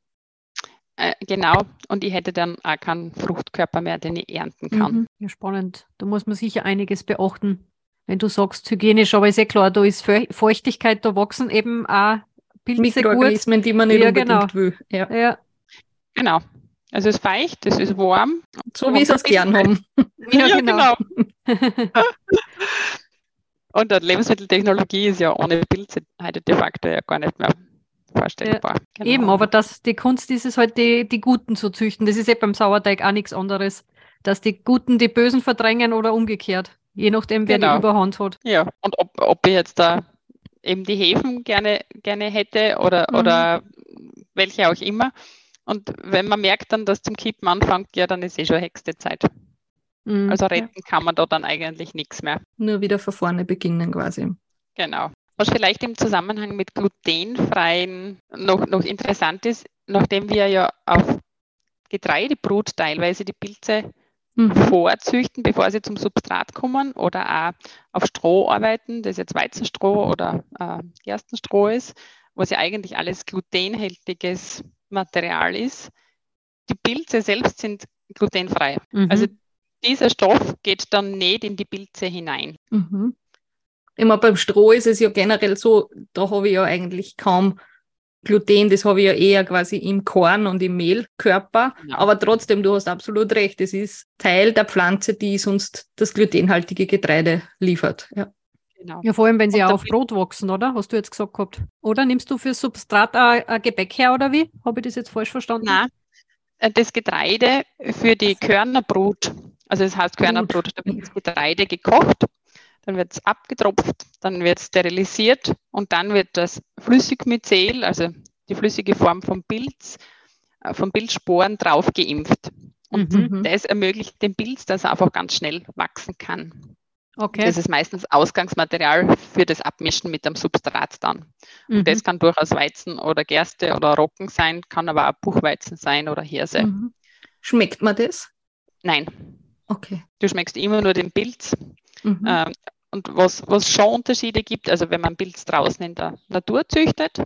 Speaker 3: Äh, genau, und ich hätte dann auch keinen Fruchtkörper mehr, den ich ernten kann. Mhm.
Speaker 1: Ja, spannend. Da muss man sicher einiges beachten wenn du sagst hygienisch, aber ist ja klar, da ist Feuchtigkeit, da wachsen eben auch
Speaker 2: Pilze Mikroorganismen, gut. die man nicht ja, unbedingt genau. will.
Speaker 3: Ja. ja. Genau. Also es ist feucht, es ist warm.
Speaker 2: So wie sie es gern haben.
Speaker 3: Ja, ja genau. genau. Und die Lebensmitteltechnologie ist ja ohne Pilze heute de facto ja gar nicht mehr vorstellbar. Ja,
Speaker 1: genau. Eben, aber das, die Kunst ist es halt, die, die Guten zu züchten. Das ist ja beim Sauerteig auch nichts anderes. Dass die Guten die Bösen verdrängen oder umgekehrt. Je nachdem, wer genau. die Überhand hat.
Speaker 3: Ja, und ob, ob ich jetzt da eben die Häfen gerne, gerne hätte oder, mhm. oder welche auch immer. Und wenn man merkt dann, dass zum Kippen anfängt, ja, dann ist eh schon höchste Zeit. Mhm. Also retten ja. kann man da dann eigentlich nichts mehr.
Speaker 2: Nur wieder von vorne beginnen quasi.
Speaker 3: Genau. Was vielleicht im Zusammenhang mit glutenfreien noch, noch interessant ist, nachdem wir ja auf Getreidebrot teilweise die Pilze mhm. vorzüchten, bevor sie zum Substrat kommen oder auch auf Stroh arbeiten, das jetzt Weizenstroh oder äh, Gerstenstroh ist, was ja eigentlich alles glutenhältiges Material ist. Die Pilze selbst sind glutenfrei. Mhm. Also dieser Stoff geht dann nicht in die Pilze hinein.
Speaker 2: Mhm. Immer beim Stroh ist es ja generell so, da habe ich ja eigentlich kaum Gluten, das habe ich ja eher quasi im Korn und im Mehlkörper. Ja. Aber trotzdem, du hast absolut recht, es ist Teil der Pflanze, die sonst das glutenhaltige Getreide liefert.
Speaker 1: Ja. Genau. Ja, vor allem, wenn sie auch auf Brot wachsen, oder? Hast du jetzt gesagt gehabt. Oder nimmst du für Substrat ein Gebäck her, oder wie? Habe ich das jetzt falsch verstanden?
Speaker 3: Nein, äh, das Getreide für die Körnerbrot, also das heißt Körnerbrot, da wird das Getreide gekocht, dann wird es abgetropft, dann wird es sterilisiert und dann wird das Flüssigmyzel, also die flüssige Form vom Pilz, äh, von Pilzsporen drauf geimpft. Und mhm. das ermöglicht dem Pilz, dass er einfach ganz schnell wachsen kann. Okay. Das ist meistens Ausgangsmaterial für das Abmischen mit dem Substrat dann. Mhm. Und das kann durchaus Weizen oder Gerste oder Roggen sein, kann aber auch Buchweizen sein oder Hirse. Mhm.
Speaker 2: Schmeckt man das?
Speaker 3: Nein. Okay. Du schmeckst immer nur den Pilz. Mhm. Ähm, und was, was schon Unterschiede gibt, also wenn man Pilz draußen in der Natur züchtet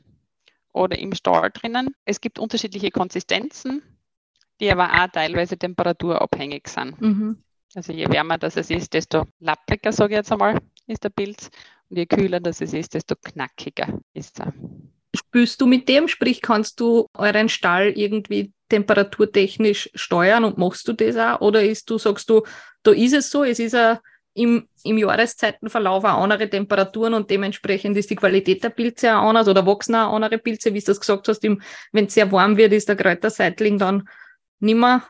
Speaker 3: oder im Stall drinnen, es gibt unterschiedliche Konsistenzen, die aber auch teilweise temperaturabhängig sind. Mhm. Also je wärmer das es ist, desto lappriger, sage ich jetzt einmal, ist der Pilz. Und je kühler das es ist, desto knackiger ist er.
Speaker 2: Spülst du mit dem? Sprich, kannst du euren Stall irgendwie temperaturtechnisch steuern und machst du das auch? Oder ist du, sagst du, da ist es so, es ist a, im, im Jahreszeitenverlauf auch andere Temperaturen und dementsprechend ist die Qualität der Pilze auch anders oder wachsen auch andere Pilze, wie du das gesagt hast, wenn es sehr warm wird, ist der Kräuterseitling dann nimmer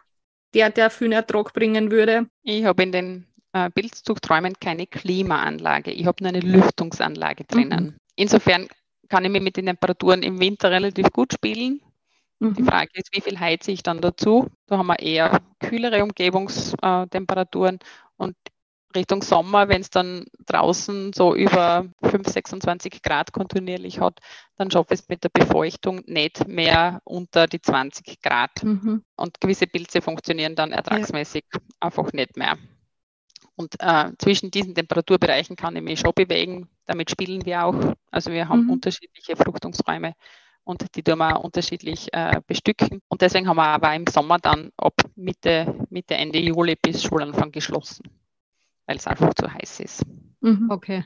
Speaker 2: der, der viel Ertrag bringen würde?
Speaker 3: Ich habe in den äh, Pilzzuchträumen keine Klimaanlage. Ich habe nur eine Lüftungsanlage drinnen. Mhm. Insofern kann ich mir mit den Temperaturen im Winter relativ gut spielen. Mhm. Die Frage ist, wie viel heize ich dann dazu? Da haben wir eher kühlere Umgebungstemperaturen und Richtung Sommer, wenn es dann draußen so über 5, 26 Grad kontinuierlich hat, dann schaffe ich es mit der Befeuchtung nicht mehr unter die 20 Grad. Mhm. Und gewisse Pilze funktionieren dann ertragsmäßig ja. einfach nicht mehr. Und äh, zwischen diesen Temperaturbereichen kann ich mich schon bewegen. Damit spielen wir auch. Also wir haben mhm. unterschiedliche Fruchtungsräume und die tun wir unterschiedlich äh, bestücken. Und deswegen haben wir aber im Sommer dann ab Mitte, Mitte, Ende Juli bis Schulanfang geschlossen weil es einfach zu heiß ist.
Speaker 1: Mhm. Okay.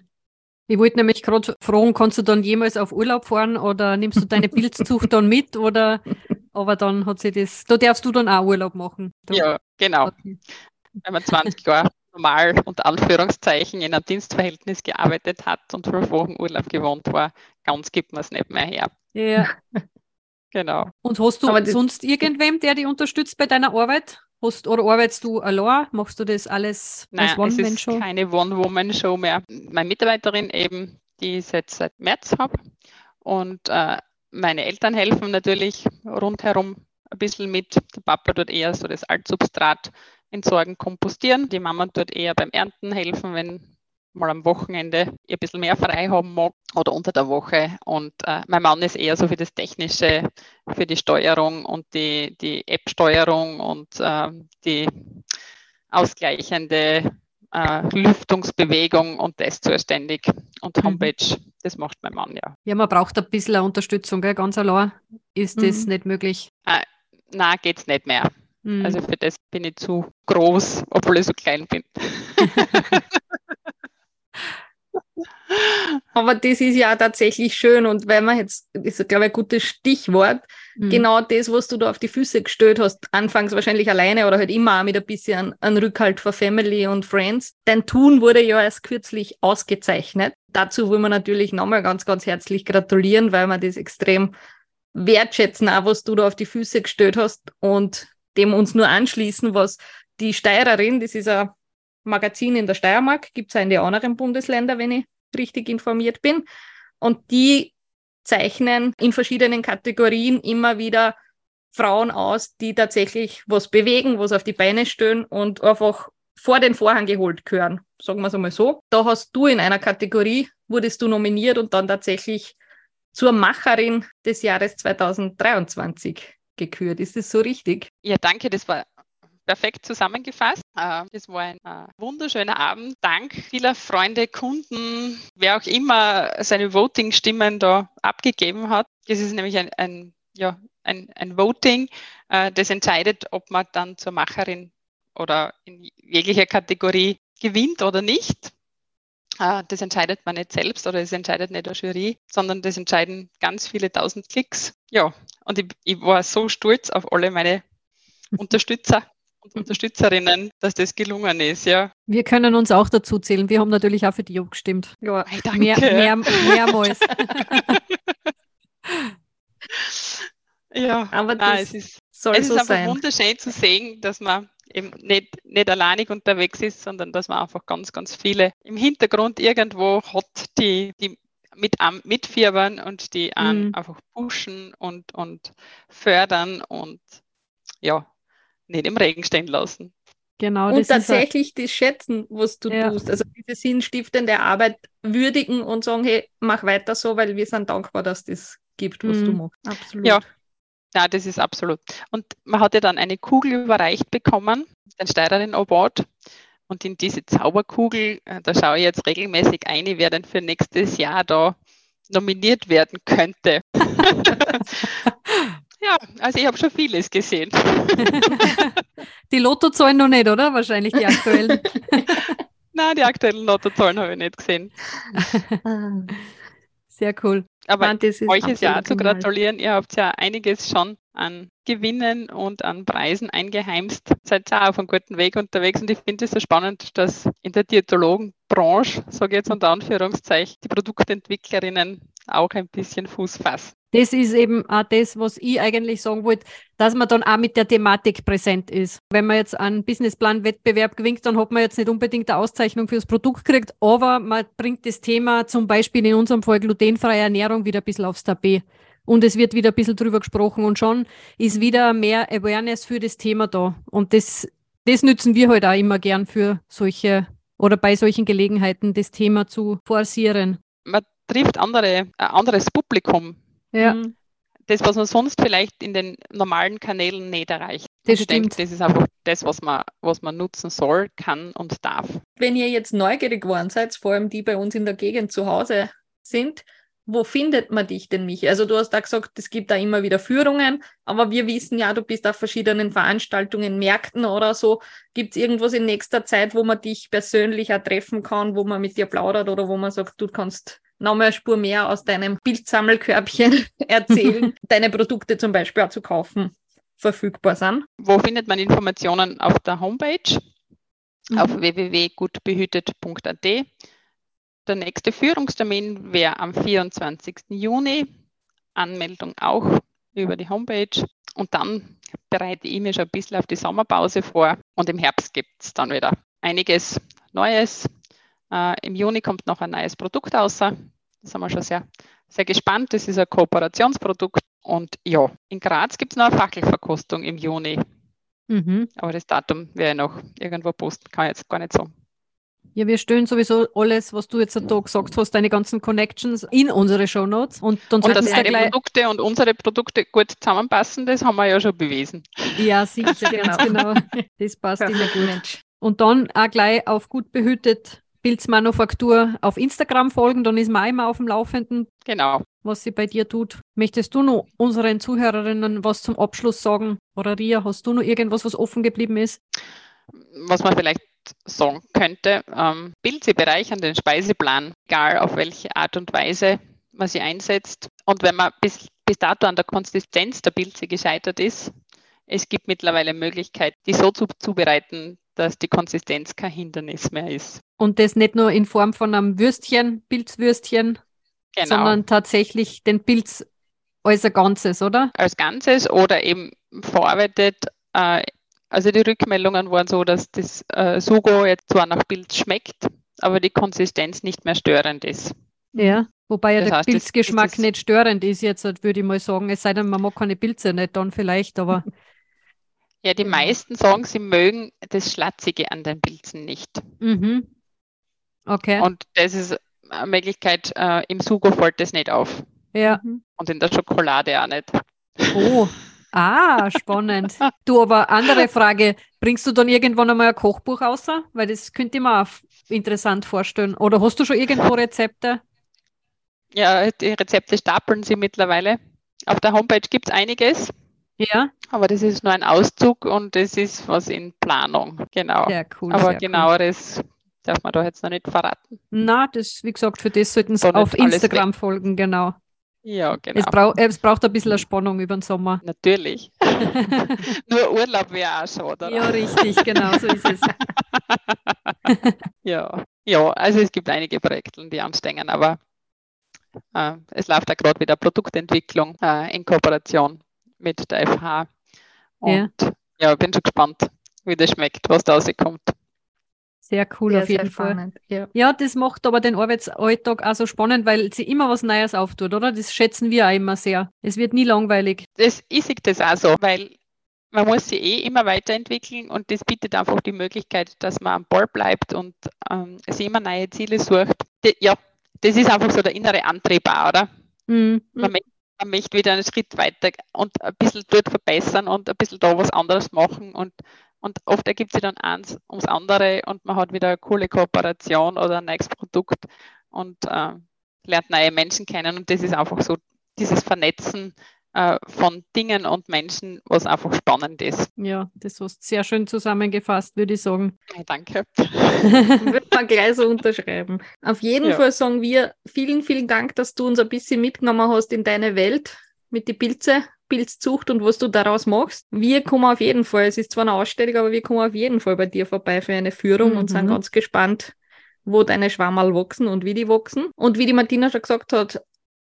Speaker 1: Ich wollte nämlich gerade fragen, kannst du dann jemals auf Urlaub fahren oder nimmst du deine Pilzzucht dann mit oder aber dann hat sie das, da darfst du dann auch Urlaub machen.
Speaker 3: Du. Ja, genau. Okay. Wenn man 20 Jahre normal unter Anführungszeichen in einem Dienstverhältnis gearbeitet hat und fünf Wochen Urlaub gewohnt war, ganz gibt man es nicht mehr her.
Speaker 1: Ja. genau. Und hast du sonst irgendwem, der dich unterstützt bei deiner Arbeit? Hast, oder arbeitest du allein? Machst du das alles
Speaker 3: Nein, als One-Man-Show? Keine One-Woman-Show mehr. Meine Mitarbeiterin eben, die ich jetzt seit März habe. Und äh, meine Eltern helfen natürlich rundherum ein bisschen mit. Der Papa tut eher so das Altsubstrat entsorgen, kompostieren. Die Mama tut eher beim Ernten helfen, wenn mal am Wochenende ein bisschen mehr frei haben mag oder unter der Woche. Und äh, mein Mann ist eher so für das Technische, für die Steuerung und die, die App-Steuerung und äh, die ausgleichende äh, Lüftungsbewegung und das zuständig. Und mhm. Homepage, mhm. das macht mein Mann ja.
Speaker 1: Ja, man braucht ein bisschen Unterstützung, gell? ganz allein ist mhm. das nicht möglich.
Speaker 3: Äh, nein, geht es nicht mehr. Mhm. Also für das bin ich zu groß, obwohl ich so klein bin.
Speaker 2: Aber das ist ja tatsächlich schön und weil man jetzt, das ist glaube ich ein gutes Stichwort, mhm. genau das, was du da auf die Füße gestellt hast, anfangs wahrscheinlich alleine oder halt immer auch mit ein bisschen an Rückhalt für Family und Friends. Dein Tun wurde ja erst kürzlich ausgezeichnet. Dazu wollen wir natürlich nochmal ganz, ganz herzlich gratulieren, weil wir das extrem wertschätzen, auch was du da auf die Füße gestellt hast und dem uns nur anschließen, was die Steirerin, das ist ein Magazin in der Steiermark, gibt es auch in den anderen Bundesländern, wenn ich richtig informiert bin. Und die zeichnen in verschiedenen Kategorien immer wieder Frauen aus, die tatsächlich was bewegen, was auf die Beine stellen und einfach vor den Vorhang geholt gehören, sagen wir es einmal so. Da hast du in einer Kategorie, wurdest du nominiert und dann tatsächlich zur Macherin des Jahres 2023 gekürt. Ist das so richtig?
Speaker 3: Ja, danke, das war perfekt zusammengefasst. Äh, das war ein äh, wunderschöner Abend. Dank vieler Freunde, Kunden, wer auch immer seine Voting-Stimmen da abgegeben hat. Das ist nämlich ein, ein ja, ein, ein Voting, äh, das entscheidet, ob man dann zur Macherin oder in jeglicher Kategorie gewinnt oder nicht. Äh, das entscheidet man nicht selbst oder es entscheidet nicht der Jury, sondern das entscheiden ganz viele tausend Klicks. Ja, und ich, ich war so stolz auf alle meine Unterstützer und Unterstützerinnen, dass das gelungen ist, ja.
Speaker 1: Wir können uns auch dazu zählen. Wir haben natürlich auch für die abgestimmt.
Speaker 3: Ja, hey, danke.
Speaker 1: Mehr, mehr, mehrmals.
Speaker 3: Ja, aber das Nein, es ist, soll es so ist einfach sein. wunderschön zu sehen, dass man eben nicht, nicht alleinig unterwegs ist, sondern dass man einfach ganz, ganz viele im Hintergrund irgendwo hat, die, die mit mitfiebern und die mhm. einfach pushen und, und fördern und ja, nicht im Regen stehen lassen.
Speaker 2: Genau, und tatsächlich das schätzen, was du ja. tust. Also diese sinnstiftende Arbeit würdigen und sagen, hey, mach weiter so, weil wir sind dankbar, dass das gibt, was mhm. du machst.
Speaker 3: Absolut. Ja, ja, das ist absolut. Und man hat ja dann eine Kugel überreicht bekommen, den Steirerin Award. Und in diese Zauberkugel, äh, da schaue ich jetzt regelmäßig ein, wer denn für nächstes Jahr da nominiert werden könnte. ja, also ich habe schon vieles gesehen.
Speaker 1: die Lottozahlen noch nicht, oder? Wahrscheinlich die aktuellen.
Speaker 3: Nein, die aktuellen Lottozahlen habe ich nicht gesehen.
Speaker 1: Sehr cool.
Speaker 3: Aber Nein, ist euch ist ja zu gratulieren. Ihr habt ja einiges schon an Gewinnen und an Preisen eingeheimst. Seid ja auf einem guten Weg unterwegs und ich finde es so spannend, dass in der Diätologenbranche, sage ich jetzt unter Anführungszeichen, die Produktentwicklerinnen auch ein bisschen Fuß fassen.
Speaker 1: Das ist eben auch das, was ich eigentlich sagen wollte, dass man dann auch mit der Thematik präsent ist. Wenn man jetzt einen Businessplan-Wettbewerb gewinnt, dann hat man jetzt nicht unbedingt eine Auszeichnung fürs Produkt gekriegt, aber man bringt das Thema zum Beispiel in unserem Fall glutenfreie Ernährung wieder ein bisschen aufs Tapet. Und es wird wieder ein bisschen drüber gesprochen und schon ist wieder mehr Awareness für das Thema da. Und das, das nützen wir halt auch immer gern für solche oder bei solchen Gelegenheiten, das Thema zu forcieren.
Speaker 3: Man trifft andere, ein anderes Publikum
Speaker 1: ja. Mhm.
Speaker 3: Das, was man sonst vielleicht in den normalen Kanälen nicht erreicht.
Speaker 1: Das stimmt.
Speaker 3: Denke, das ist einfach das, was man, was man nutzen soll, kann und darf.
Speaker 2: Wenn ihr jetzt neugierig geworden seid, vor allem die bei uns in der Gegend zu Hause sind, wo findet man dich denn, Michi? Also du hast da gesagt, es gibt da immer wieder Führungen, aber wir wissen ja, du bist auf verschiedenen Veranstaltungen, Märkten oder so. Gibt es irgendwas in nächster Zeit, wo man dich persönlich auch treffen kann, wo man mit dir plaudert oder wo man sagt, du kannst nochmal eine Spur mehr aus deinem Bildsammelkörbchen erzählen, deine Produkte zum Beispiel auch zu kaufen verfügbar sind.
Speaker 3: Wo findet man Informationen auf der Homepage? Mhm. Auf www.gutbehütet.at. Der nächste Führungstermin wäre am 24. Juni. Anmeldung auch über die Homepage. Und dann bereite ich mich schon ein bisschen auf die Sommerpause vor. Und im Herbst gibt es dann wieder einiges Neues, äh, Im Juni kommt noch ein neues Produkt raus. Da sind wir schon sehr, sehr gespannt. Das ist ein Kooperationsprodukt. Und ja, in Graz gibt es noch eine Fackelverkostung im Juni. Mhm. Aber das Datum werde ich noch irgendwo posten, kann ich jetzt gar nicht sagen.
Speaker 1: Ja, wir stellen sowieso alles, was du jetzt da gesagt hast, deine ganzen Connections in unsere Shownotes.
Speaker 3: Und, dann und dass deine Produkte und unsere Produkte gut zusammenpassen, das haben wir ja schon bewiesen.
Speaker 1: Ja, sicher, ganz genau. Das passt immer gut. Und dann auch gleich auf gut behütet Pilzmanufaktur auf Instagram folgen, dann ist man immer auf dem Laufenden.
Speaker 3: Genau.
Speaker 1: Was sie bei dir tut. Möchtest du noch unseren Zuhörerinnen was zum Abschluss sagen? Oder Ria, hast du noch irgendwas, was offen geblieben ist?
Speaker 3: Was man vielleicht sagen könnte, ähm, Pilze bereichern den Speiseplan, egal auf welche Art und Weise man sie einsetzt. Und wenn man bis, bis dato an der Konsistenz der Pilze gescheitert ist, es gibt mittlerweile Möglichkeit, die so zu, zubereiten, dass die Konsistenz kein Hindernis mehr ist.
Speaker 1: Und das nicht nur in Form von einem Würstchen, Pilzwürstchen, genau. sondern tatsächlich den Pilz als ein Ganzes, oder?
Speaker 3: Als Ganzes oder eben verarbeitet. Äh, also die Rückmeldungen waren so, dass das äh, Sugo jetzt zwar nach Pilz schmeckt, aber die Konsistenz nicht mehr störend ist.
Speaker 1: Ja, wobei ja das der heißt, Pilzgeschmack das, das nicht störend ist jetzt, würde ich mal sagen. Es sei denn, man mag keine Pilze nicht, dann vielleicht, aber
Speaker 3: Ja, die meisten sagen, sie mögen das Schlatzige an den Pilzen nicht.
Speaker 1: Mhm. Okay.
Speaker 3: Und das ist eine Möglichkeit, äh, im Sugo fällt das nicht auf.
Speaker 1: ja.
Speaker 3: Und in der Schokolade auch nicht.
Speaker 1: Oh. Ah, spannend. Du, aber andere Frage. Bringst du dann irgendwann einmal ein Kochbuch raus? Weil das könnte ich mir auch interessant vorstellen. Oder hast du schon irgendwo Rezepte?
Speaker 3: Ja, die Rezepte stapeln sie mittlerweile. Auf der Homepage gibt es einiges,
Speaker 1: Ja,
Speaker 3: aber das ist nur ein Auszug und das ist was in Planung. Genau.
Speaker 1: sehr cool.
Speaker 3: aber
Speaker 1: sehr Cool.
Speaker 3: genaueres darf man da jetzt noch nicht verraten.
Speaker 1: Na, das, wie gesagt, für das sollten Sie auf Instagram folgen, genau.
Speaker 3: Ja, genau.
Speaker 1: Es, brau es braucht ein bisschen eine Spannung über den Sommer.
Speaker 3: Natürlich. Nur Urlaub wäre auch schon, oder?
Speaker 1: Ja, richtig, genau, so ist es.
Speaker 3: Ja, ja, also es gibt einige Projekte, die anstehen, aber äh, es läuft ja gerade wieder Produktentwicklung äh, in Kooperation mit der FH.
Speaker 1: Ja.
Speaker 3: Und ja, bin schon gespannt, wie das schmeckt, was da rauskommt.
Speaker 1: Sehr cool
Speaker 2: Ja,
Speaker 1: auf jeden Fall.
Speaker 2: spannend. Ja.
Speaker 1: Ja, das macht aber den Arbeitsalltag auch so spannend, weil sie immer was Neues auftut, oder? Das schätzen wir auch immer sehr. Es wird nie langweilig.
Speaker 3: Das, ich sehe das auch so, weil man muss sich eh immer weiterentwickeln und das bietet einfach die Möglichkeit, dass man am Ball bleibt und ähm, sich immer neue Ziele sucht. Die, ja, das ist einfach so der innere Antrieb auch, oder?
Speaker 1: Mhm.
Speaker 3: Man, möchte, man möchte wieder einen Schritt weiter und ein bisschen dort verbessern und ein bisschen da was anderes machen und, und oft ergibt sich dann eins ums andere und man hat wieder eine coole Kooperation oder ein neues Produkt und äh, lernt neue Menschen kennen und das ist einfach so dieses Vernetzen äh, von Dingen und Menschen, was einfach spannend ist.
Speaker 1: Ja, das hast du sehr schön zusammengefasst, würde ich sagen.
Speaker 3: Ja, danke.
Speaker 2: Würde man gleich so unterschreiben. Auf jeden
Speaker 3: Ja.
Speaker 2: Fall sagen wir vielen, vielen Dank, dass du uns ein bisschen mitgenommen hast in deine Welt mit die Pilze, Pilzzucht und was du daraus machst. Wir kommen auf jeden Fall, es ist zwar eine Ausstellung, aber wir kommen auf jeden Fall bei dir vorbei für eine Führung und sind
Speaker 1: Mhm.
Speaker 2: ganz gespannt, wo deine Schwammerl wachsen und wie die wachsen. Und wie die Martina schon gesagt hat,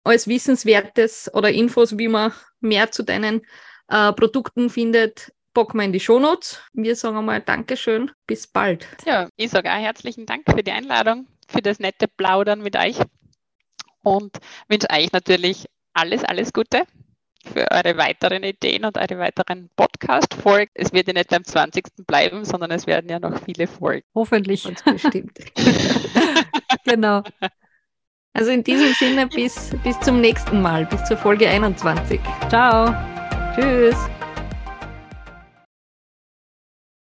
Speaker 2: als Wissenswertes oder Infos, wie man mehr zu deinen äh, Produkten findet, packen wir in die Shownotes. Wir sagen einmal Dankeschön, bis bald.
Speaker 3: Ja, ich sage auch herzlichen Dank für die Einladung, für das nette Plaudern mit euch und wünsche euch natürlich alles, alles Gute für eure weiteren Ideen und eure weiteren Podcast-Folgen. Es wird ja nicht beim 20. bleiben, sondern es werden ja noch viele Folgen.
Speaker 1: Hoffentlich.
Speaker 2: Ganz bestimmt.
Speaker 1: genau.
Speaker 2: Also in diesem Sinne bis, bis zum nächsten Mal, bis zur Folge 21.
Speaker 1: Ciao.
Speaker 2: Tschüss.